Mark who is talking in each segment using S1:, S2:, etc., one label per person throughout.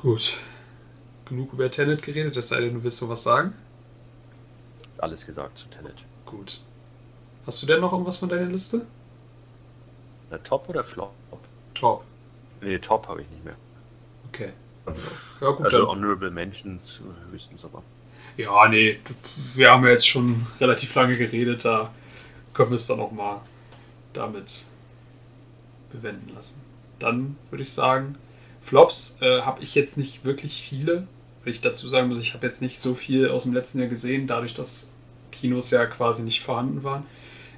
S1: Gut. Genug über Tenet geredet, es sei denn, du willst so was sagen?
S2: Ist alles gesagt zu Tenet.
S1: Gut. Hast du denn noch irgendwas von deiner Liste?
S2: Na, Top oder Flop?
S1: Top.
S2: Nee, Top habe ich nicht mehr.
S1: Okay.
S2: Ja, gut, also dann. Honorable Mentions höchstens aber.
S1: Ja, nee, wir haben ja jetzt schon relativ lange geredet, da können wir es dann auch mal damit bewenden lassen. Dann würde ich sagen, Flops äh, habe ich jetzt nicht wirklich viele, weil ich dazu sagen muss, ich habe jetzt nicht so viel aus dem letzten Jahr gesehen, dadurch, dass Kinos ja quasi nicht vorhanden waren.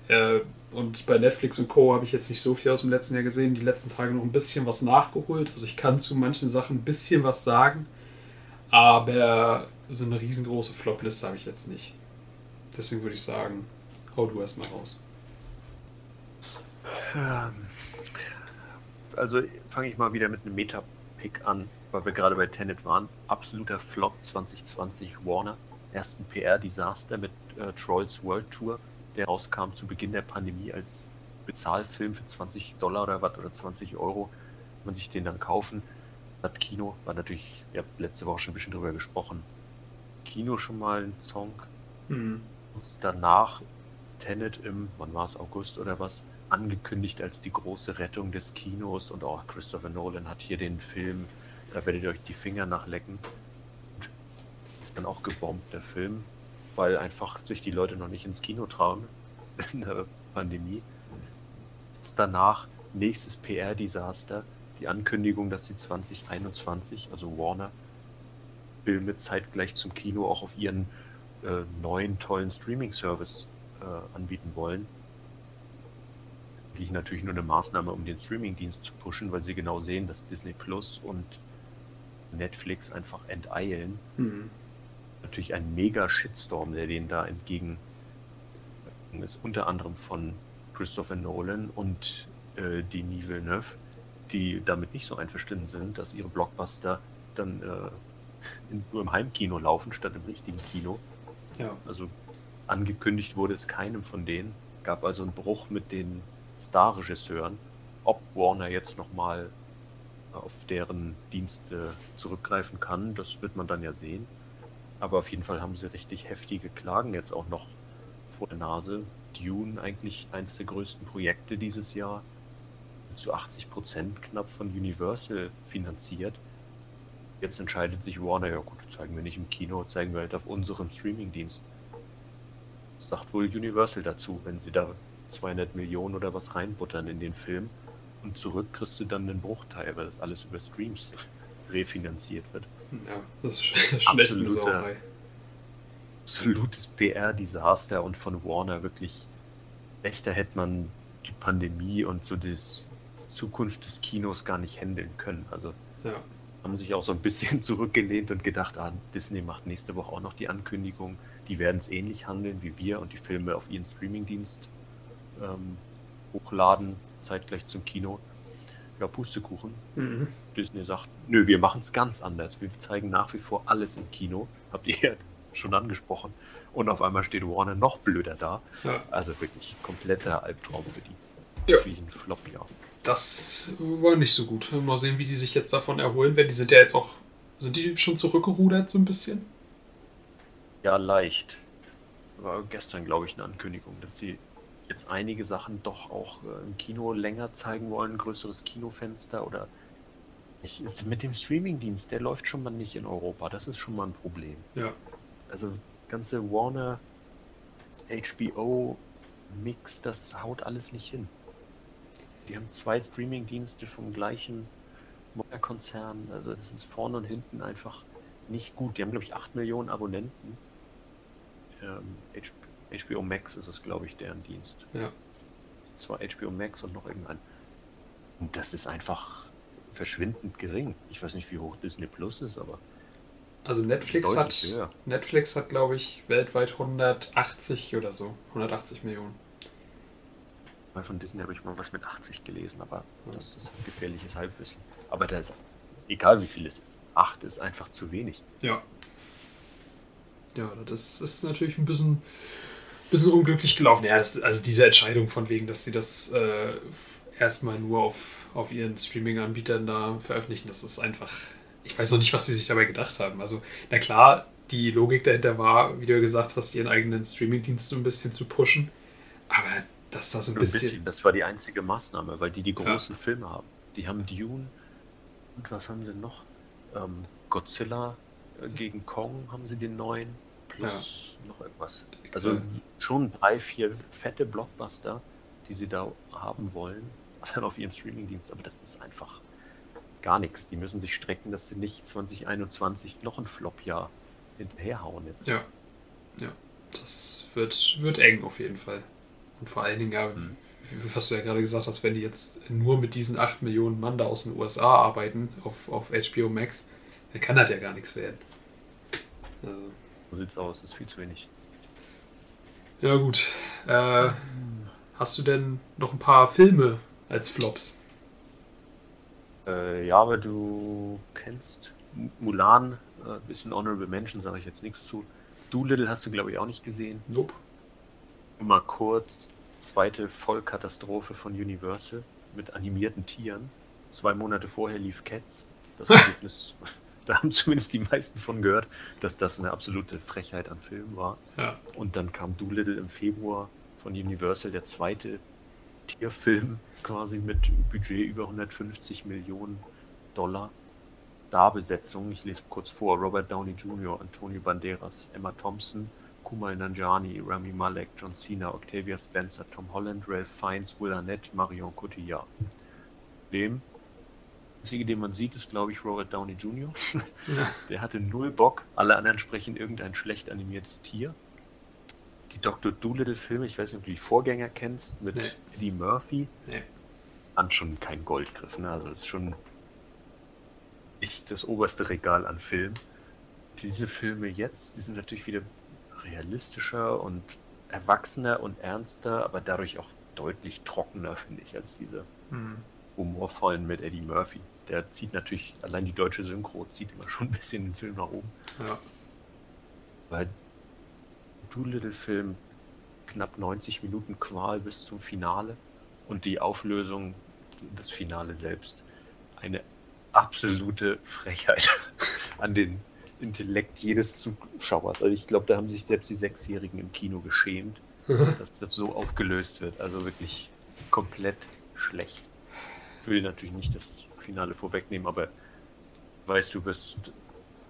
S1: Äh, und bei Netflix und Co. habe ich jetzt nicht so viel aus dem letzten Jahr gesehen. Die letzten Tage noch ein bisschen was nachgeholt. Also ich kann zu manchen Sachen ein bisschen was sagen. Aber so eine riesengroße Flop-Liste habe ich jetzt nicht. Deswegen würde ich sagen, hau du erstmal raus.
S2: Ähm, also fange ich mal wieder mit einem Meta-Pick an, weil wir gerade bei Tenet waren. Absoluter Flop 2020 Warner. Ersten PR-Desaster mit äh, Trolls World Tour der rauskam zu Beginn der Pandemie als Bezahlfilm für 20 Dollar oder was oder 20 Euro. Man sich den dann kaufen. Das Kino war natürlich, ihr habt letzte Woche schon ein bisschen drüber gesprochen. Kino schon mal ein Song. Mhm. Und danach Tenet im, wann war es, August oder was, angekündigt als die große Rettung des Kinos und auch Christopher Nolan hat hier den Film, da werdet ihr euch die Finger nachlecken. Ist dann auch gebombt, der Film weil einfach sich die Leute noch nicht ins Kino trauen in der Pandemie. Danach nächstes PR-Desaster, die Ankündigung, dass sie 2021, also Warner, Filme zeitgleich zum Kino auch auf ihren äh, neuen tollen Streaming-Service äh, anbieten wollen. Die natürlich nur eine Maßnahme, um den Streaming-Dienst zu pushen, weil sie genau sehen, dass Disney Plus und Netflix einfach enteilen. Mhm natürlich ein mega Shitstorm, der denen da entgegen ist, unter anderem von Christopher Nolan und äh, Denis Villeneuve, die damit nicht so einverstanden sind, dass ihre Blockbuster dann äh, in, nur im Heimkino laufen, statt im richtigen Kino. Ja. Also angekündigt wurde es keinem von denen. Gab also einen Bruch mit den Star-Regisseuren. Ob Warner jetzt nochmal auf deren Dienste zurückgreifen kann, das wird man dann ja sehen. Aber auf jeden Fall haben sie richtig heftige Klagen jetzt auch noch vor der Nase. Dune eigentlich eines der größten Projekte dieses Jahr. Zu 80 Prozent knapp von Universal finanziert. Jetzt entscheidet sich Warner, ja gut, zeigen wir nicht im Kino, zeigen wir halt auf unserem Streamingdienst. Das sagt wohl Universal dazu, wenn sie da 200 Millionen oder was reinbuttern in den Film und zurück kriegst du dann einen Bruchteil, weil das alles über Streams refinanziert wird.
S1: Ja, das ist eine Sauerei.
S2: Absolutes PR-Desaster und von Warner wirklich echter hätte man die Pandemie und so die Zukunft des Kinos gar nicht handeln können. Also ja. haben sich auch so ein bisschen zurückgelehnt und gedacht, ah, Disney macht nächste Woche auch noch die Ankündigung. Die werden es ähnlich handeln wie wir und die Filme auf ihren Streamingdienst ähm, hochladen, zeitgleich zum Kino ja, Pustekuchen. Mhm. Disney sagt, nö, wir machen es ganz anders. Wir zeigen nach wie vor alles im Kino. Habt ihr ja schon angesprochen. Und auf einmal steht Warner noch blöder da. Ja. Also wirklich kompletter Albtraum für die. Ja. Wie ein Flop, ja.
S1: Das war nicht so gut. Mal sehen, wie die sich jetzt davon erholen werden. Die sind ja jetzt auch, sind die schon zurückgerudert so ein bisschen?
S2: Ja, leicht. War gestern, glaube ich, eine Ankündigung, dass sie jetzt einige Sachen doch auch äh, im Kino länger zeigen wollen, größeres Kinofenster oder ich, mit dem Streamingdienst, der läuft schon mal nicht in Europa. Das ist schon mal ein Problem.
S1: Ja.
S2: Also ganze Warner, HBO Mix, das haut alles nicht hin. Die haben zwei Streamingdienste vom gleichen Konzern. Also das ist vorne und hinten einfach nicht gut. Die haben glaube ich 8 Millionen Abonnenten. Ähm, HBO Max ist es, glaube ich, deren Dienst.
S1: Ja.
S2: Zwar HBO Max und noch irgendein. Und das ist einfach verschwindend gering. Ich weiß nicht, wie hoch Disney Plus ist, aber.
S1: Also Netflix hat, höher. Netflix hat, glaube ich, weltweit 180 oder so. 180 Millionen.
S2: Mal von Disney habe ich mal was mit 80 gelesen, aber ja. das ist ein gefährliches Halbwissen. Aber da ist, egal wie viel es ist, 8 ist einfach zu wenig.
S1: Ja. Ja, das ist natürlich ein bisschen bisschen unglücklich gelaufen. Ja, das, also diese Entscheidung von wegen, dass sie das äh, erstmal nur auf, auf ihren Streaming-Anbietern da veröffentlichen, das ist einfach ich weiß noch nicht, was sie sich dabei gedacht haben. Also, na klar, die Logik dahinter war, wie du ja gesagt hast, ihren eigenen Streamingdienst so ein bisschen zu pushen. Aber dass das so ein, ein bisschen, bisschen,
S2: Das war die einzige Maßnahme, weil die die großen ja. Filme haben. Die haben Dune und was haben sie noch? Ähm, Godzilla äh, gegen Kong haben sie den neuen plus ja. noch irgendwas. Also schon drei, vier fette Blockbuster, die sie da haben wollen, dann auf ihrem Streamingdienst. Aber das ist einfach gar nichts. Die müssen sich strecken, dass sie nicht 2021 noch ein Flop-Jahr hinterherhauen jetzt.
S1: Ja. Ja. Das wird, wird eng auf jeden Fall. Und vor allen Dingen, ja, mhm. was du ja gerade gesagt hast, wenn die jetzt nur mit diesen 8 Millionen Mann da aus den USA arbeiten auf, auf HBO Max, dann kann das ja gar nichts werden.
S2: Also. So sieht's aus, ist viel zu wenig.
S1: Ja, gut. Äh, hast du denn noch ein paar Filme als Flops?
S2: Äh, ja, aber du kennst Mulan, äh, bisschen Honorable Mention, sage ich jetzt nichts zu. Doolittle hast du, glaube ich, auch nicht gesehen.
S1: Nope.
S2: Mal kurz, zweite Vollkatastrophe von Universal mit animierten Tieren. Zwei Monate vorher lief Cats. Das Ergebnis, da haben zumindest die meisten von gehört, dass das eine absolute Frechheit an Film war.
S1: Ja.
S2: Und dann kam Doolittle im Februar von Universal, der zweite Tierfilm quasi mit Budget über 150 Millionen Dollar. Starbesetzung, ich lese kurz vor, Robert Downey Jr., Antonio Banderas, Emma Thompson, Kumail Nanjiani, Rami Malek, John Cena, Octavia Spencer, Tom Holland, Ralph Fiennes, Will Arnett, Marion Cotillard. Dem einzige, den man sieht, ist, glaube ich, Robert Downey Jr. Ja. Der hatte null Bock. Alle anderen sprechen irgendein schlecht animiertes Tier. Die Dr. Doolittle-Filme, ich weiß nicht, ob du die Vorgänger kennst, mit nee. Eddie Murphy,
S1: nee.
S2: an schon kein Goldgriff. Ne? Also, das ist schon nicht das oberste Regal an Filmen. Diese Filme jetzt, die sind natürlich wieder realistischer und erwachsener und ernster, aber dadurch auch deutlich trockener, finde ich, als diese mhm. Humorvollen mit Eddie Murphy. Der zieht natürlich, allein die deutsche Synchro zieht immer schon ein bisschen den Film nach oben.
S1: Ja.
S2: Weil Doolittle-Film knapp 90 Minuten Qual bis zum Finale und die Auflösung, das Finale selbst, eine absolute Frechheit an den Intellekt jedes Zuschauers. Also ich glaube, da haben sich selbst die Sechsjährigen im Kino geschämt, mhm. dass das so aufgelöst wird. Also wirklich komplett schlecht. Ich will natürlich nicht das Finale vorwegnehmen, aber weißt du, wirst,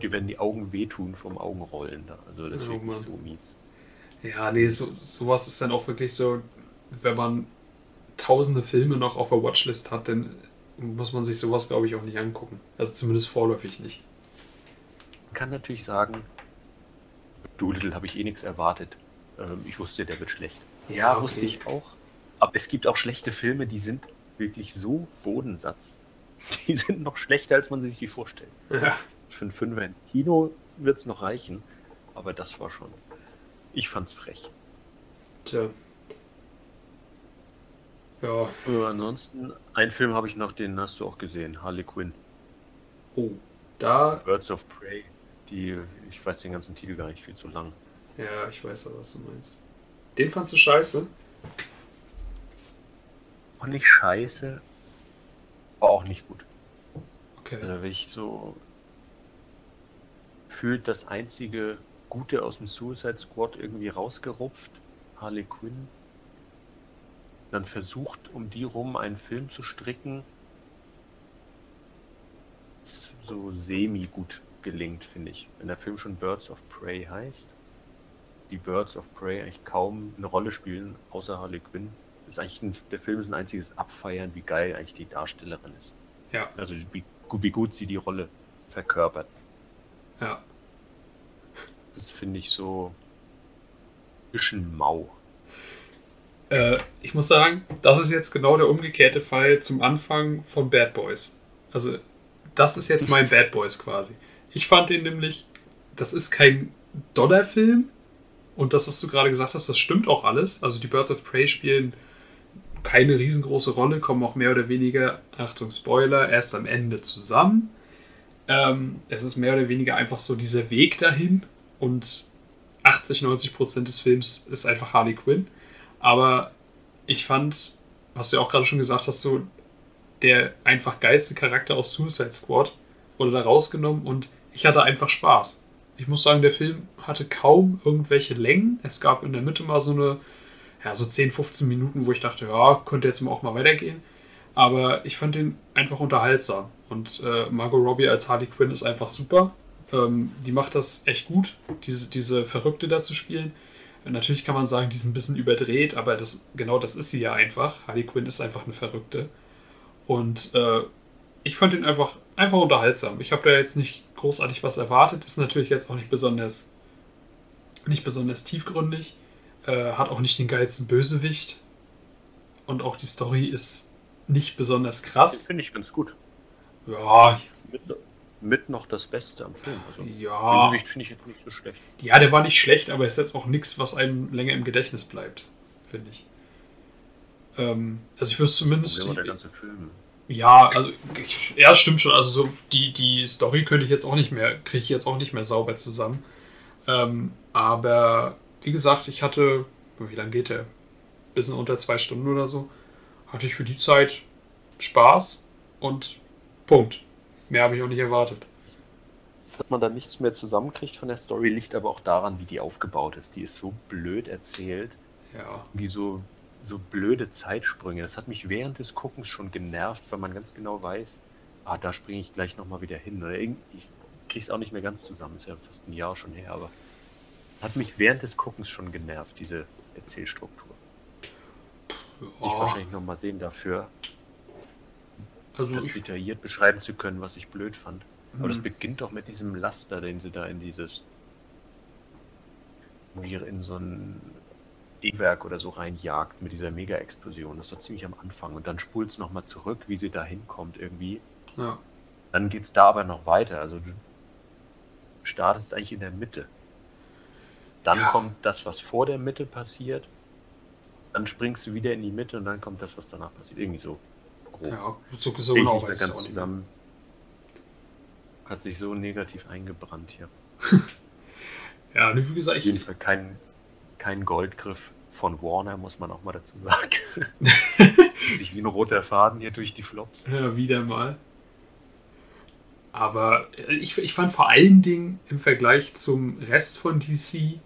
S2: dir werden die Augen wehtun vom Augenrollen da. Also das ist oh, wirklich so mies.
S1: Ja, nee, so, sowas ist dann auch wirklich so, wenn man tausende Filme noch auf der Watchlist hat, dann muss man sich sowas, glaube ich, auch nicht angucken. Also zumindest vorläufig nicht.
S2: Man kann natürlich sagen, Doolittle habe ich eh nichts erwartet. Ähm, ich wusste, der wird schlecht. Ja, okay. wusste ich auch. Aber es gibt auch schlechte Filme, die sind wirklich so Bodensatz. Die sind noch schlechter, als man sich die vorstellt.
S1: Ja.
S2: Für einen Fünfer ins Kino wird es noch reichen. Aber das war schon. Ich fand's frech.
S1: Tja. Ja.
S2: Äh, ansonsten, einen Film habe ich noch, den hast du auch gesehen, Harley Quinn.
S1: Oh, da.
S2: Birds of Prey. Die, ich weiß den ganzen Titel gar nicht, viel zu lang.
S1: Ja, ich weiß auch, was du meinst. Den fandst du scheiße?
S2: Auch nicht scheiße, aber auch nicht gut.
S1: Okay.
S2: Also, wenn ich so fühlt das einzige Gute aus dem Suicide Squad irgendwie rausgerupft. Harley Quinn dann versucht, um die rum einen Film zu stricken, so semi-gut gelingt, finde ich. Wenn der Film schon Birds of Prey heißt, die Birds of Prey eigentlich kaum eine Rolle spielen, außer Harley Quinn. Ist eigentlich ein, der Film ist ein einziges Abfeiern, wie geil eigentlich die Darstellerin ist.
S1: Ja.
S2: Also wie, wie gut sie die Rolle verkörpert.
S1: Ja.
S2: Das finde ich so ein bisschen mau.
S1: Äh, ich muss sagen, das ist jetzt genau der umgekehrte Fall zum Anfang von Bad Boys. Also, das ist jetzt mein Bad Boys quasi. Ich fand den nämlich, das ist kein Dollarfilm. Und das, was du gerade gesagt hast, das stimmt auch alles. Also, die Birds of Prey spielen keine riesengroße Rolle, kommen auch mehr oder weniger, Achtung, Spoiler, erst am Ende zusammen. Ähm, es ist mehr oder weniger einfach so dieser Weg dahin und 80, 90 Prozent des Films ist einfach Harley Quinn. Aber ich fand, was du ja auch gerade schon gesagt hast, so der einfach geilste Charakter aus Suicide Squad oder da rausgenommen und ich hatte einfach Spaß. Ich muss sagen, der Film hatte kaum irgendwelche Längen. Es gab in der Mitte mal so eine, ja, so 10, 15 Minuten, wo ich dachte, ja, könnte jetzt auch mal weitergehen. Aber ich fand den einfach unterhaltsam. Und äh, Margot Robbie als Harley Quinn ist einfach super. Ähm, die macht das echt gut, diese, diese Verrückte da zu spielen. Natürlich kann man sagen, die ist ein bisschen überdreht, aber das, genau das ist sie ja einfach. Harley Quinn ist einfach eine Verrückte. Und äh, ich fand ihn einfach, einfach unterhaltsam. Ich habe da jetzt nicht großartig was erwartet. Ist natürlich jetzt auch nicht besonders, nicht besonders tiefgründig. Äh, hat auch nicht den geilsten Bösewicht. Und auch die Story ist nicht besonders krass.
S2: Finde ich ganz gut.
S1: Ja.
S2: Mit, mit, noch das Beste am Film.
S1: Also, ja.
S2: Bösewicht finde ich jetzt nicht so schlecht.
S1: Ja, der war nicht schlecht, aber ist jetzt auch nichts, was einem länger im Gedächtnis bleibt. Finde ich. Ähm, also ich würde zumindest.
S2: Der ganze Film.
S1: Ja, also ich, ja, stimmt schon. Also so die, die Story könnte ich jetzt auch nicht mehr, kriege ich jetzt auch nicht mehr sauber zusammen. Ähm, aber wie gesagt, ich hatte, wie lange geht der? Bisschen unter zwei Stunden oder so. Hatte ich für die Zeit Spaß und Punkt. Mehr habe ich auch nicht erwartet.
S2: Dass man da nichts mehr zusammenkriegt von der Story, liegt aber auch daran, wie die aufgebaut ist. Die ist so blöd erzählt.
S1: Ja.
S2: Wie so so blöde Zeitsprünge. Das hat mich während des Guckens schon genervt, weil man ganz genau weiß, ah, da springe ich gleich nochmal wieder hin. Oder ich kriege es auch nicht mehr ganz zusammen, ist ja fast ein Jahr schon her, aber hat mich während des Guckens schon genervt, diese Erzählstruktur. Oh. Ich wahrscheinlich nochmal sehen dafür, also das detailliert beschreiben zu können, was ich blöd fand. Aber das hm. beginnt doch mit diesem Laster, den sie da in dieses in so ein E-Werk oder so reinjagt mit dieser Mega-Explosion. Das ist doch ziemlich am Anfang. Und dann spult es nochmal zurück, wie sie da hinkommt irgendwie.
S1: Ja.
S2: Dann geht es da aber noch weiter. Also du startest eigentlich in der Mitte. Dann ja. kommt das, was vor der Mitte passiert. Dann springst du wieder in die Mitte und dann kommt das, was danach passiert. Irgendwie so
S1: grob. Ja, so, so genau
S2: weiß ganz zusammen. Hat sich so negativ eingebrannt hier.
S1: ja, wie gesagt,
S2: ich. Auf jeden Fall kein, kein Goldgriff von Warner, muss man auch mal dazu sagen. Sich wie ein roter Faden hier durch die Flops.
S1: Ja, wieder mal. Aber ich, ich fand vor allen Dingen im Vergleich zum Rest von DC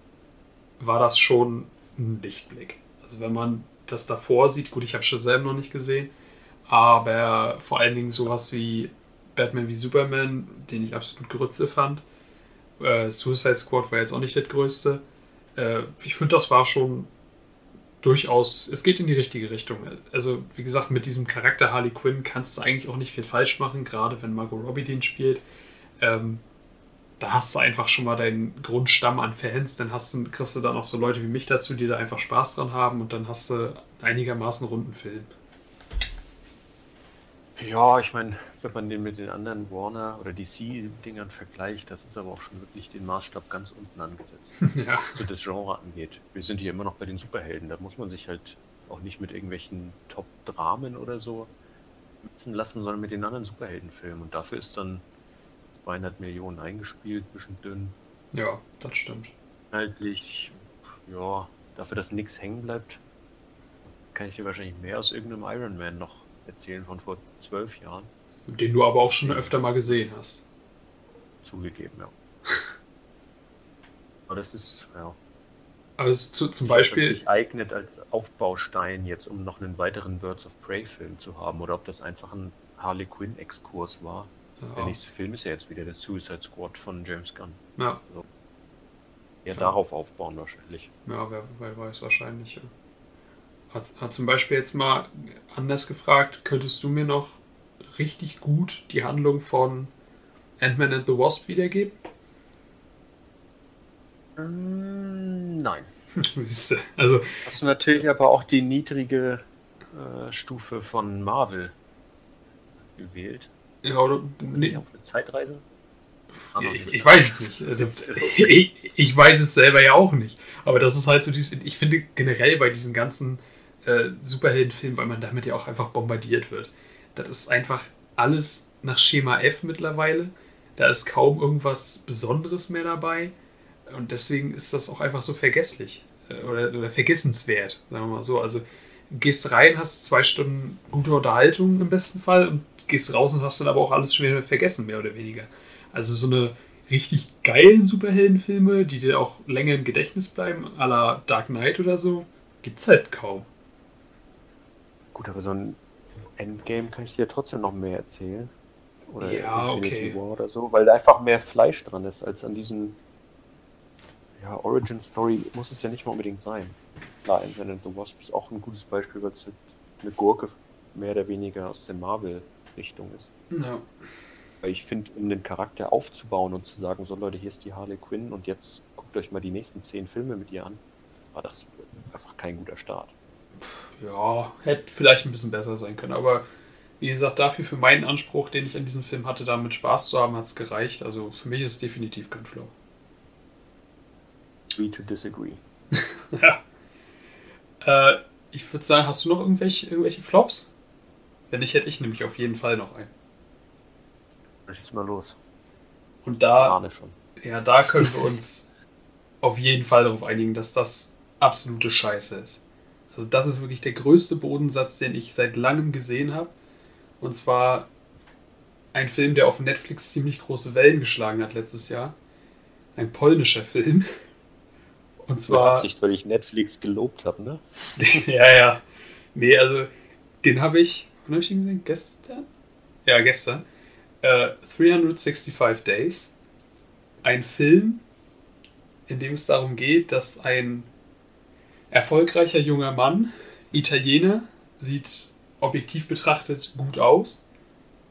S1: war das schon ein Lichtblick. Also wenn man das davor sieht, gut, ich habe Shazam noch nicht gesehen, aber vor allen Dingen sowas wie Batman wie Superman, den ich absolut Grütze fand. Äh, Suicide Squad war jetzt auch nicht das größte äh, ich finde, das war schon durchaus, es geht in die richtige Richtung. Also, wie gesagt, mit diesem Charakter Harley Quinn kannst du eigentlich auch nicht viel falsch machen, gerade wenn Margot Robbie den spielt. Ähm, da hast du einfach schon mal deinen Grundstamm an Fans, dann hast du, kriegst du dann auch so Leute wie mich dazu, die da einfach Spaß dran haben und dann hast du einigermaßen runden Film.
S2: Ja, ich meine, wenn man den mit den anderen Warner- oder DC-Dingern vergleicht, das ist aber auch schon wirklich den Maßstab ganz unten angesetzt,
S1: ja.
S2: was so das Genre angeht. Wir sind hier immer noch bei den Superhelden, da muss man sich halt auch nicht mit irgendwelchen Top-Dramen oder so messen lassen, sondern mit den anderen Superheldenfilmen. Und dafür ist dann 200 Millionen eingespielt, bisschen dünn.
S1: Ja, das stimmt.
S2: Inhaltlich, ja, dafür, dass nichts hängen bleibt, kann ich dir wahrscheinlich mehr aus irgendeinem Iron Man noch erzählen von vor zwölf Jahren.
S1: Den du aber auch schon öfter mal gesehen hast.
S2: Zugegeben, ja. aber das ist, ja.
S1: Also zu, zum Beispiel.
S2: Ob das sich eignet als Aufbaustein jetzt, um noch einen weiteren Birds of Prey-Film zu haben, oder ob das einfach ein Harley Quinn-Exkurs war. Ja. Der nächste Film ist ja jetzt wieder der Suicide Squad von James Gunn.
S1: Ja.
S2: Also, eher ja. darauf aufbauen wahrscheinlich.
S1: Ja, wer, wer weiß wahrscheinlich, ja. Hat, hat zum Beispiel jetzt mal anders gefragt, könntest du mir noch richtig gut die Handlung von Ant-Man and the Wasp wiedergeben?
S2: Ähm, nein.
S1: also,
S2: Hast du natürlich aber auch die niedrige äh, Stufe von Marvel gewählt.
S1: Ja, oder.
S2: Nee. Auch eine Zeitreise?
S1: Ah, ich, ich, weiß es nicht. Also, ich, ich, weiß es selber ja auch nicht. Aber das ist halt so dieses. Ich finde generell bei diesen ganzen äh, Superheldenfilmen, weil man damit ja auch einfach bombardiert wird. Das ist einfach alles nach Schema F mittlerweile. Da ist kaum irgendwas Besonderes mehr dabei. Und deswegen ist das auch einfach so vergesslich. Äh, oder, oder vergessenswert, sagen wir mal so. Also gehst rein, hast zwei Stunden gute Unterhaltung im besten Fall und gehst raus und hast dann aber auch alles schon wieder vergessen, mehr oder weniger. Also so eine richtig geilen Superheldenfilme, die dir auch länger im Gedächtnis bleiben, à la Dark Knight oder so, gibt's halt kaum.
S2: Gut, aber so ein Endgame kann ich dir trotzdem noch mehr erzählen. Oder
S1: Ja,
S2: Infinity
S1: okay.
S2: War oder so, weil da einfach mehr Fleisch dran ist als an diesen ja, Origin Story muss es ja nicht mal unbedingt sein. Klar, and the Wasp ist auch ein gutes Beispiel, weil es halt eine Gurke mehr oder weniger aus der Marvel-Richtung ist.
S1: Ja.
S2: Weil ich finde, um den Charakter aufzubauen und zu sagen, so Leute, hier ist die Harley Quinn und jetzt guckt euch mal die nächsten zehn Filme mit ihr an, war das einfach kein guter Start.
S1: ja, hätte vielleicht ein bisschen besser sein können, aber wie gesagt, dafür für meinen Anspruch, den ich an diesem Film hatte, damit Spaß zu haben, hat es gereicht. Also für mich ist es definitiv kein Flop.
S2: Agree to disagree.
S1: Ja. Äh, ich würde sagen, hast du noch irgendwelche, irgendwelche Flops? Wenn nicht, hätte ich nämlich auf jeden Fall noch einen.
S2: Was ist mal los?
S1: Und da,
S2: Ahne schon.
S1: ja, da können wir uns auf jeden Fall darauf einigen, dass das absolute Scheiße ist. Also das ist wirklich der größte Bodensatz, den ich seit langem gesehen habe. Und zwar ein Film, der auf Netflix ziemlich große Wellen geschlagen hat letztes Jahr. Ein polnischer Film. Und zwar.
S2: Absicht, weil ich Netflix gelobt habe, ne?
S1: ja, ja. Nee, also den habe ich, wann habe ich den gesehen? Gestern? Ja, gestern. Äh, 365 Days. Ein Film, in dem es darum geht, dass ein erfolgreicher junger Mann, Italiener, sieht objektiv betrachtet gut aus.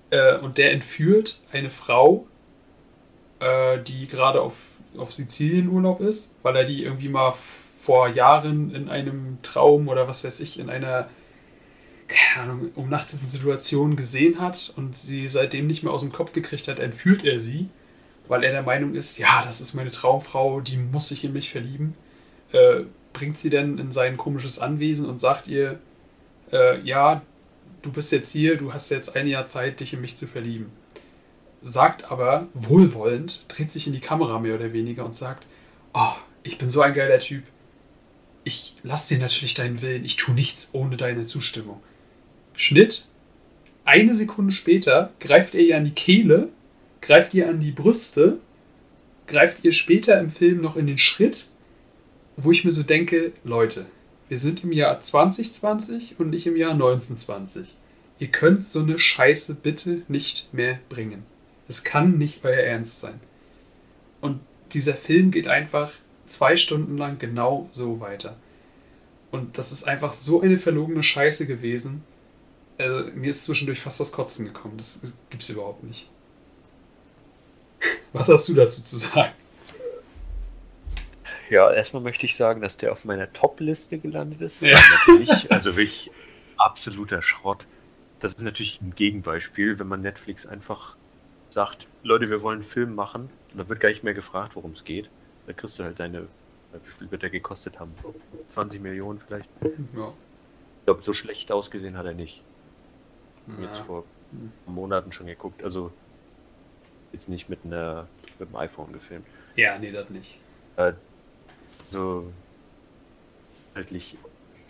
S1: Äh, und der entführt eine Frau, äh, die gerade auf, auf Sizilien Urlaub ist, weil er die irgendwie mal vor Jahren in einem Traum oder was weiß ich, in einer keine Ahnung, umnachteten Situation gesehen hat und sie seitdem nicht mehr aus dem Kopf gekriegt hat, entführt er sie, weil er der Meinung ist, ja, das ist meine Traumfrau, die muss sich in mich verlieben. Äh, bringt sie dann in sein komisches Anwesen und sagt ihr, äh, ja, du bist jetzt hier, du hast jetzt ein Jahr Zeit, dich in mich zu verlieben. Sagt aber wohlwollend, dreht sich in die Kamera mehr oder weniger und sagt, oh, ich bin so ein geiler Typ. Ich lass dir natürlich deinen Willen, ich tue nichts ohne deine Zustimmung. Schnitt. Eine Sekunde später greift er ihr an die Kehle, greift ihr an die Brüste, greift ihr später im Film noch in den Schritt, wo ich mir so denke, Leute, wir sind im Jahr 2020 und nicht im Jahr 1920. Ihr könnt so eine Scheiße bitte nicht mehr bringen. Es kann nicht euer Ernst sein. Und dieser Film geht einfach zwei Stunden lang genau so weiter. Und das ist einfach so eine verlogene Scheiße gewesen. Also, mir ist zwischendurch fast das Kotzen gekommen. Das gibt's überhaupt nicht. Was hast du dazu zu sagen?
S2: Ja, erstmal möchte ich sagen, dass der auf meiner Top-Liste gelandet ist.
S1: Ja.
S2: Natürlich, also wirklich absoluter Schrott. Das ist natürlich ein Gegenbeispiel, wenn man Netflix einfach sagt, Leute, wir wollen einen Film machen, und dann wird gar nicht mehr gefragt, worum es geht. Da kriegst du halt deine, wie viel wird der gekostet haben? 20 Millionen vielleicht?
S1: Ja.
S2: Ich glaube, so schlecht ausgesehen hat er nicht. Jetzt
S1: Ja.
S2: vor Monaten schon geguckt. Also jetzt nicht mit einer mit dem iPhone gefilmt.
S1: ja, nee, das nicht.
S2: Äh, so wirklich,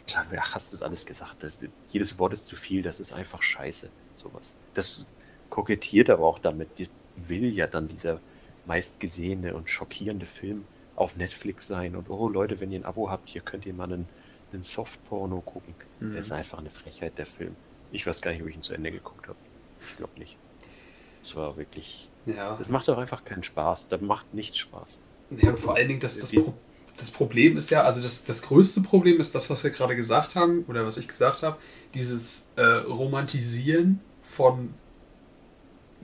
S2: klar, wer hast du alles gesagt? Das, jedes Wort ist zu viel, das ist einfach scheiße. Sowas. Das kokettiert aber auch damit. Die will ja dann dieser meistgesehene und schockierende Film auf Netflix sein. Und oh Leute, wenn ihr ein Abo habt, hier könnt ihr mal einen, einen Softporno gucken.
S1: Mhm.
S2: Das ist einfach eine Frechheit, der Film. Ich weiß gar nicht, ob ich ihn zu Ende geguckt habe. Ich glaube nicht. Es war wirklich.
S1: Ja.
S2: Das macht doch einfach keinen Spaß. Da macht nichts Spaß.
S1: Ja, und vor allen Dingen, das, das, Pro das Problem ist ja, also das, das größte Problem ist das, was wir gerade gesagt haben, oder was ich gesagt habe, dieses äh, Romantisieren von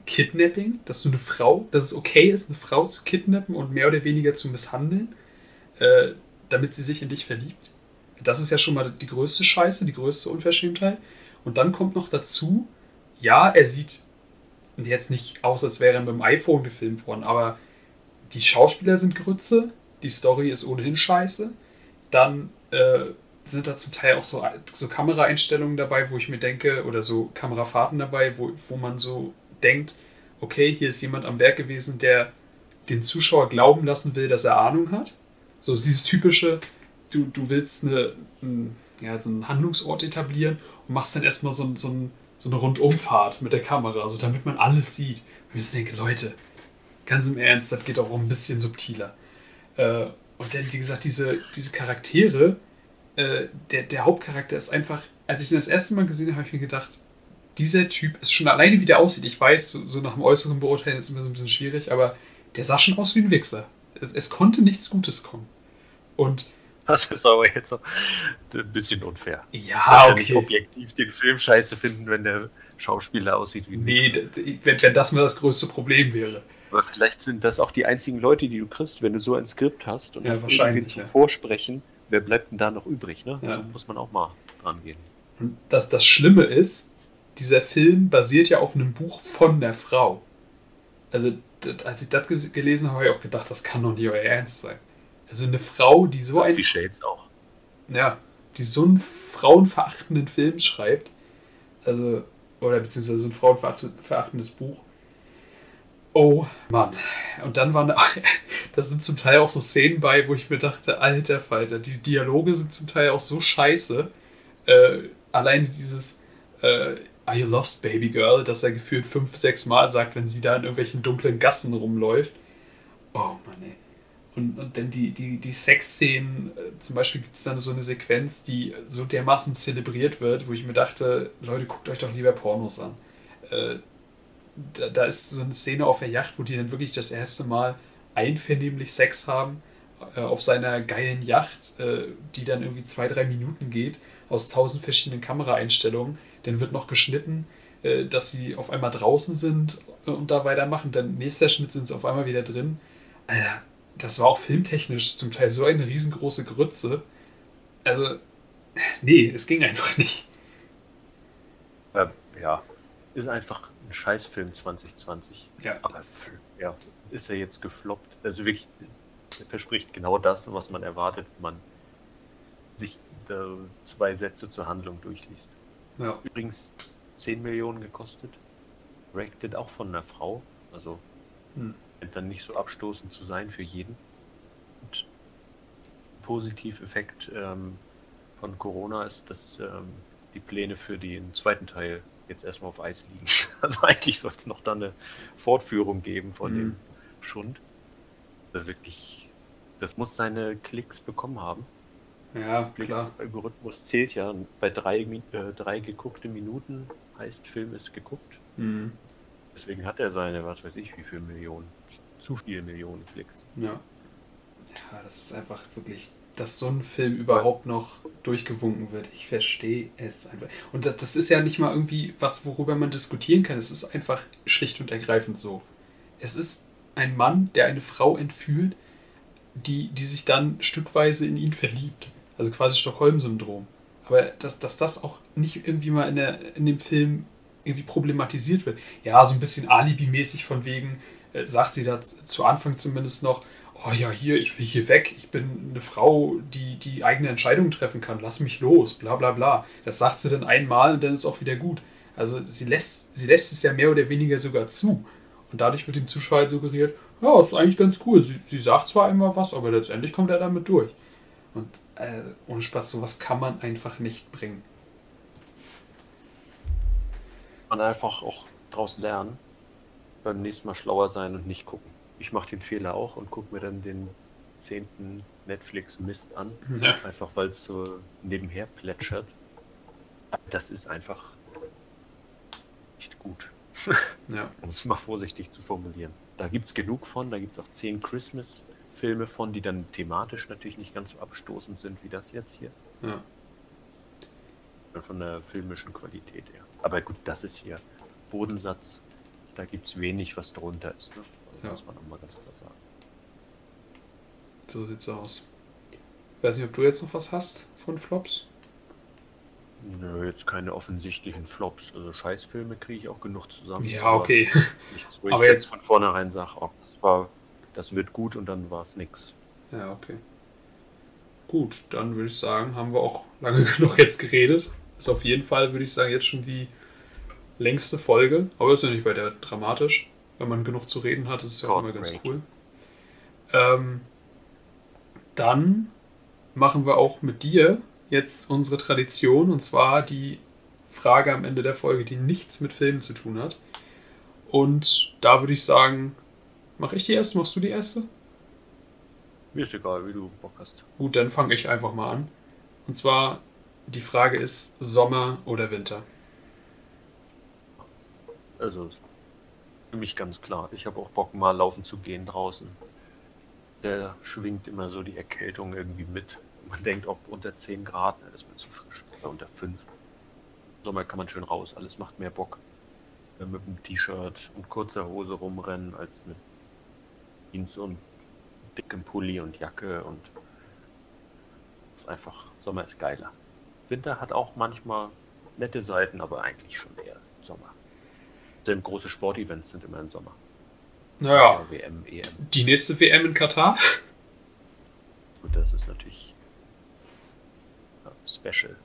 S1: Kidnapping, dass du eine Frau, dass es okay ist, eine Frau zu kidnappen und mehr oder weniger zu misshandeln, äh, damit sie sich in dich verliebt. Das ist ja schon mal die größte Scheiße, die größte Unverschämtheit. Und dann kommt noch dazu, ja, er sieht jetzt nicht aus, als wäre er mit dem iPhone gefilmt worden, aber die Schauspieler sind Grütze, die Story ist ohnehin scheiße. Dann äh, sind da zum Teil auch so, so Kameraeinstellungen dabei, wo ich mir denke, oder so Kamerafahrten dabei, wo, wo man so denkt, okay, hier ist jemand am Werk gewesen, der den Zuschauer glauben lassen will, dass er Ahnung hat. So dieses typische, du, du willst eine, ein, ja, so einen Handlungsort etablieren machst dann erstmal so, so, so eine Rundumfahrt mit der Kamera, so damit man alles sieht. Und ich denke, Leute, ganz im Ernst, das geht auch ein bisschen subtiler. Äh, und dann, wie gesagt, diese, diese Charaktere, äh, der, der Hauptcharakter ist einfach, als ich ihn das erste Mal gesehen habe, habe ich mir gedacht, dieser Typ ist schon alleine, wie der aussieht. Ich weiß, so, so nach dem Äußeren beurteilen ist immer so ein bisschen schwierig, aber der sah schon aus wie ein Wichser. Es, es konnte nichts Gutes kommen. Und
S2: das ist aber jetzt auch ein bisschen unfair.
S1: Ja,
S2: okay. Nicht objektiv den Film scheiße finden, wenn der Schauspieler aussieht wie ein
S1: Nee, wenn, wenn das mal das größte Problem wäre.
S2: Aber vielleicht sind das auch die einzigen Leute, die du kriegst, wenn du so ein Skript hast und
S1: ja,
S2: das
S1: wahrscheinlich ja.
S2: vorsprechen. Wer bleibt denn da noch übrig? Ne?
S1: Ja.
S2: So muss man auch mal dran gehen.
S1: Und das, das Schlimme ist, dieser Film basiert ja auf einem Buch von der Frau. Also, als ich das gelesen habe, habe ich auch gedacht, das kann doch nicht euer Ernst sein. Also eine Frau, die so ein.
S2: Die Shades auch.
S1: Ja, die so einen frauenverachtenden Film schreibt. Also, oder beziehungsweise so ein frauenverachtendes Buch. Oh Mann. Und dann waren da sind zum Teil auch so Szenen bei, wo ich mir dachte, alter Falter, die Dialoge sind zum Teil auch so scheiße. Äh, alleine dieses äh, Are you lost, baby girl, dass er gefühlt fünf, sechs Mal sagt, wenn sie da in irgendwelchen dunklen Gassen rumläuft. Oh Mann, ey. Und, und dann die, die, die Sexszenen, äh, zum Beispiel gibt es dann so eine Sequenz, die so dermaßen zelebriert wird, wo ich mir dachte, Leute, guckt euch doch lieber Pornos an. Äh, da, da, ist so eine Szene auf der Yacht, wo die dann wirklich das erste Mal einvernehmlich Sex haben äh, auf seiner geilen Yacht, äh, die dann irgendwie zwei, drei Minuten geht, aus tausend verschiedenen Kameraeinstellungen. Dann wird noch geschnitten, äh, dass sie auf einmal draußen sind äh, und da weitermachen. Dann nächster Schnitt sind sie auf einmal wieder drin. Alter, das war auch filmtechnisch zum Teil so eine riesengroße Grütze. Also, nee, es ging einfach nicht.
S2: Ähm, ja, ist einfach ein Scheißfilm 2020.
S1: Ja.
S2: Aber ja, ist er jetzt gefloppt. Also wirklich, er verspricht genau das, was man erwartet, wenn man sich äh, zwei Sätze zur Handlung durchliest.
S1: Ja.
S2: Übrigens 10 Millionen gekostet. Rated auch von einer Frau. Also hm. Dann nicht so abstoßend zu sein für jeden. Und Positiveffekt ähm, von Corona ist, dass ähm, die Pläne für den zweiten Teil jetzt erstmal auf Eis liegen. Also eigentlich soll es noch dann eine Fortführung geben von mhm. dem Schund. Also wirklich, das muss seine Klicks bekommen haben.
S1: Ja, klar.
S2: Algorithmus zählt ja. Bei drei, äh, drei geguckte Minuten heißt Film ist geguckt.
S1: Mhm.
S2: Deswegen hat er seine, was weiß ich, wie viele Millionen. Zu viele Millionen Klicks.
S1: Ja. Ja, das ist einfach wirklich dass so ein Film überhaupt noch durchgewunken wird. Ich verstehe es einfach. Und das, das, ist ja nicht mal irgendwie was, worüber man diskutieren kann. Es ist einfach schlicht und ergreifend so. Es ist ein Mann, der eine Frau entführt, die, die sich dann stückweise in ihn verliebt. Also quasi Stockholm-Syndrom. Aber dass, dass das auch nicht irgendwie mal in, der, in dem Film irgendwie problematisiert wird. Ja, so ein bisschen Alibi-mäßig von wegen, äh, sagt sie da zu Anfang zumindest noch, oh ja, hier, ich will hier weg, ich bin eine Frau, die die eigene Entscheidung treffen kann, lass mich los, bla bla bla. Das sagt sie dann einmal und dann ist auch wieder gut. Also sie lässt, sie lässt es ja mehr oder weniger sogar zu. Und dadurch wird dem Zuschauer halt suggeriert, ja, ist eigentlich ganz cool. Sie, sie sagt zwar immer was, aber letztendlich kommt er damit durch. Und äh, ohne Spaß, sowas kann man einfach nicht bringen.
S2: Man einfach auch daraus lernen, beim nächsten Mal schlauer sein und nicht gucken ich mache den Fehler auch und gucke mir dann den zehnten Netflix-Mist an.
S1: Ja.
S2: Einfach weil es so nebenher plätschert. Das ist einfach nicht gut.
S1: Ja.
S2: um es mal vorsichtig zu formulieren. Da gibt es genug von, da gibt es auch zehn Christmas-Filme von, die dann thematisch natürlich nicht ganz so abstoßend sind wie das jetzt hier.
S1: Ja.
S2: Von der filmischen Qualität her. Aber gut, das ist hier Bodensatz. Da gibt es wenig, was drunter ist. Ne?
S1: Ja.
S2: Muss man auch mal ganz klar sagen.
S1: So sieht's aus. Ich weiß nicht, ob du jetzt noch was hast von Flops?
S2: Nö, jetzt keine offensichtlichen Flops. Also Scheißfilme kriege ich auch genug zusammen.
S1: Ja, okay.
S2: Nichts, wo Aber ich jetzt von vornherein sage, oh, das war, das wird gut und dann war es nix.
S1: Ja, okay. Gut, dann würde ich sagen, haben wir auch lange genug jetzt geredet. Ist auf jeden Fall, würde ich sagen, jetzt schon die längste Folge. Aber ist ja nicht weiter dramatisch wenn man genug zu reden hat, ist es ja auch immer ganz cool. Ähm, dann machen wir auch mit dir jetzt unsere Tradition und zwar die Frage am Ende der Folge, die nichts mit Filmen zu tun hat. Und da würde ich sagen, mache ich die erste, machst du die erste?
S2: Mir ist egal, wie du Bock hast.
S1: Gut, dann fange ich einfach mal an. Und zwar, die Frage ist Sommer oder Winter?
S2: Also, für mich ganz klar. Ich habe auch Bock, mal laufen zu gehen draußen. Der schwingt immer so die Erkältung irgendwie mit. Man denkt, ob unter 10 Grad, ne, das wird zu frisch. Oder unter 5. Im Sommer kann man schön raus, alles macht mehr Bock. Mit einem T-Shirt und kurzer Hose rumrennen, als mit Jeans und dickem Pulli und Jacke und ist einfach, Sommer ist geiler. Winter hat auch manchmal nette Seiten, aber eigentlich schon eher Sommer. Denn große Sportevents sind immer im Sommer.
S1: Naja,
S2: WM, EM.
S1: die nächste WM in Katar?
S2: Und das ist natürlich ja, special.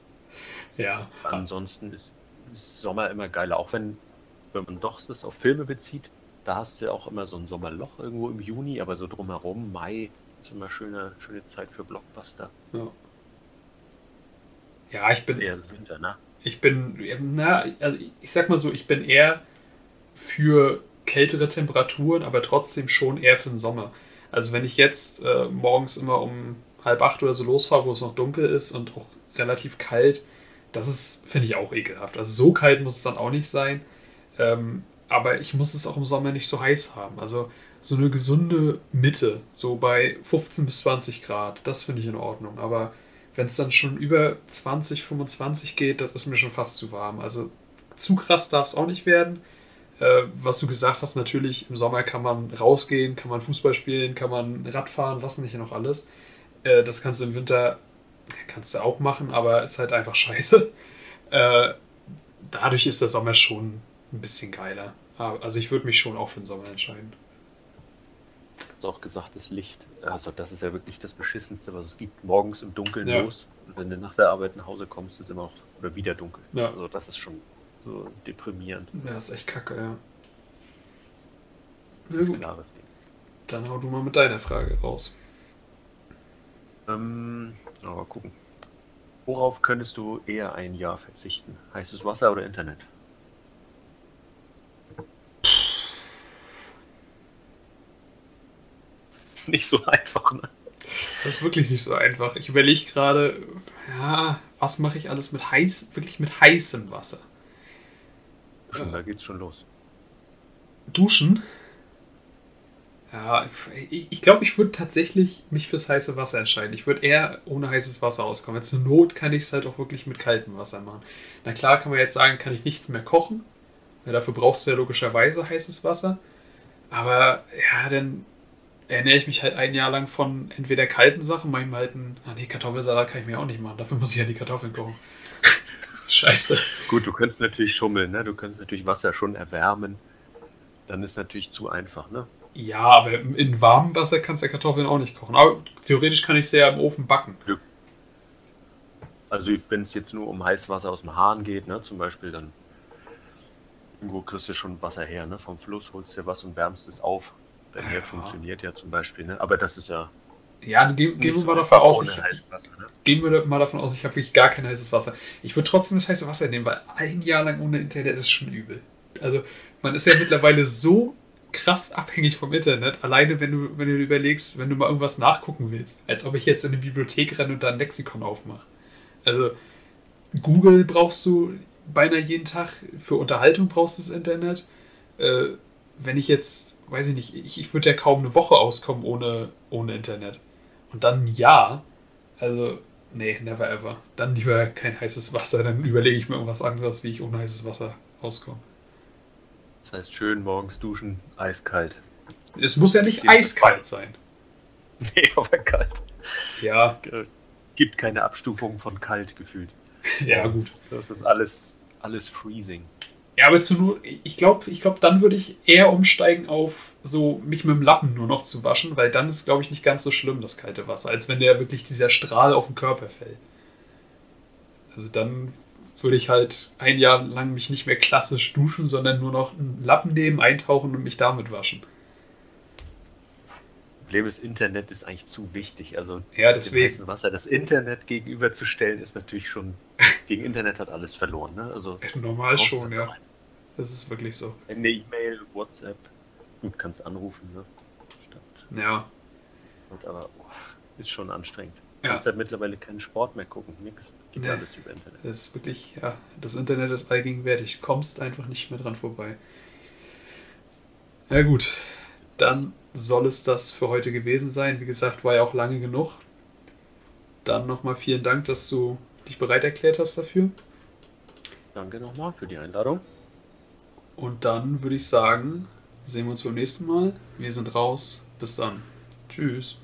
S1: Ja.
S2: Ansonsten ist, ist Sommer immer geiler, auch wenn, wenn man doch das auf Filme bezieht, da hast du ja auch immer so ein Sommerloch irgendwo im Juni, aber so drumherum, Mai, ist immer schöne, schöne Zeit für Blockbuster.
S1: Ja, ja ich bin.
S2: Ist eher Winter, ne?
S1: Ich bin, na, also ich sag mal so, ich bin eher für kältere Temperaturen, aber trotzdem schon eher für den Sommer. Also wenn ich jetzt äh, morgens immer um halb acht oder so losfahre, wo es noch dunkel ist und auch relativ kalt, das ist, finde ich, auch ekelhaft. Also so kalt muss es dann auch nicht sein. Ähm, aber ich muss es auch im Sommer nicht so heiß haben. Also so eine gesunde Mitte, so bei 15 bis 20 Grad, das finde ich in Ordnung. Aber wenn es dann schon über 20, 25 geht, das ist mir schon fast zu warm. Also zu krass darf es auch nicht werden. Äh, was du gesagt hast, natürlich im Sommer kann man rausgehen, kann man Fußball spielen, kann man Radfahren, was nicht noch alles. Äh, das kannst du im Winter, kannst du auch machen, aber ist halt einfach scheiße. Äh, dadurch ist der Sommer schon ein bisschen geiler. Also ich würde mich schon auch für den Sommer entscheiden.
S2: Auch gesagt, das Licht, also das ist ja wirklich das Beschissenste, was es gibt. Morgens im Dunkeln
S1: Ja.
S2: los und wenn du nach der Arbeit nach Hause kommst, ist immer noch oder wieder dunkel.
S1: Ja.
S2: Also das ist schon so deprimierend.
S1: Ja, ist echt kacke, ja. Na
S2: Das ist ein
S1: gut,
S2: klares Ding.
S1: dann hau du mal mit deiner Frage raus.
S2: Ähm, aber gucken. Worauf könntest du eher ein Jahr verzichten? Heißes Wasser oder Internet? Nicht so einfach, ne?
S1: Das ist wirklich nicht so einfach. Ich überlege gerade, ja, was mache ich alles mit heiß, wirklich mit heißem Wasser?
S2: Schon, da geht's schon los.
S1: Duschen? Ja, ich, ich glaube, ich würde tatsächlich mich fürs heiße Wasser entscheiden. Ich würde eher ohne heißes Wasser auskommen. Es eine Not kann ich es halt auch wirklich mit kaltem Wasser machen. Na klar kann man jetzt sagen, kann ich nichts mehr kochen. Ja, dafür brauchst du ja logischerweise heißes Wasser. Aber ja, dann ernähre ich mich halt ein Jahr lang von entweder kalten Sachen, manchmal halt ein. Ah nee, Kartoffelsalat kann ich mir auch nicht machen. Dafür muss ich ja die Kartoffeln kochen. Scheiße.
S2: Gut, du könntest natürlich schummeln, ne? Du könntest natürlich Wasser schon erwärmen. Dann ist natürlich zu einfach, ne?
S1: Ja, aber in warmem Wasser kannst du ja Kartoffeln auch nicht kochen. Aber theoretisch kann ich sie ja im Ofen backen.
S2: Also wenn es jetzt nur um Heißwasser aus dem Hahn geht, ne, zum Beispiel, dann irgendwo kriegst du schon Wasser her, ne? Vom Fluss holst dir was und wärmst es auf. Dein Herd
S1: Ja.
S2: funktioniert ja zum Beispiel, ne? Aber das ist ja
S1: Ja, gehen
S2: nicht
S1: wir
S2: so
S1: mal davon aus, ich,
S2: Heißwasser, ne?
S1: gehen wir mal davon aus, ich habe wirklich gar kein heißes Wasser. Ich würde trotzdem das heiße Wasser nehmen, weil ein Jahr lang ohne Internet ist schon übel. Also man ist ja mittlerweile so krass abhängig vom Internet, alleine wenn du, wenn du überlegst, wenn du mal irgendwas nachgucken willst, als ob ich jetzt in eine Bibliothek renne und da ein Lexikon aufmache. Also Google brauchst du beinahe jeden Tag, für Unterhaltung brauchst du das Internet. Äh, wenn ich jetzt, weiß ich nicht, ich, ich würde ja kaum eine Woche auskommen ohne, ohne Internet. Und dann ein Jahr, also, nee, never ever. Dann lieber kein heißes Wasser, dann überlege ich mir irgendwas anderes, wie ich ohne heißes Wasser auskomme.
S2: Das heißt, schön morgens duschen, eiskalt.
S1: Es muss ja nicht eiskalt sein.
S2: Nee, aber kalt.
S1: Ja,
S2: Gibt keine Abstufung von kalt gefühlt.
S1: ja, gut.
S2: Das ist alles, alles freezing.
S1: Ja, aber zu nur, ich glaube, ich glaub, dann würde ich eher umsteigen auf so mich mit dem Lappen nur noch zu waschen, weil dann ist, glaube ich, nicht ganz so schlimm, das kalte Wasser, als wenn der wirklich dieser Strahl auf den Körper fällt. Also dann würde ich halt ein Jahr lang mich nicht mehr klassisch duschen, sondern nur noch einen Lappen nehmen, eintauchen und mich damit waschen.
S2: Problem ist, Internet ist eigentlich zu wichtig. Also
S1: Ja,
S2: dem
S1: deswegen.
S2: heißen Wasser das Internet gegenüberzustellen, ist natürlich schon gegen Internet hat alles verloren. Ne? Also,
S1: Normal schon, ja. Das ist wirklich so.
S2: Eine E-Mail, WhatsApp, gut, kannst anrufen. Ne? Statt.
S1: Ja.
S2: Und aber oh, ist schon anstrengend.
S1: Ja.
S2: kannst halt mittlerweile keinen Sport mehr gucken, nix. Geht
S1: Nee.
S2: alles über Internet.
S1: Das ist wirklich, ja, das Internet ist allgegenwärtig. Kommst einfach nicht mehr dran vorbei. Ja gut, dann soll es das für heute gewesen sein. Wie gesagt, war ja auch lange genug. Dann nochmal vielen Dank, dass du dich bereit erklärt hast dafür.
S2: Danke nochmal für die Einladung.
S1: Und dann würde ich sagen, sehen wir uns beim nächsten Mal. Wir sind raus. Bis dann. Tschüss.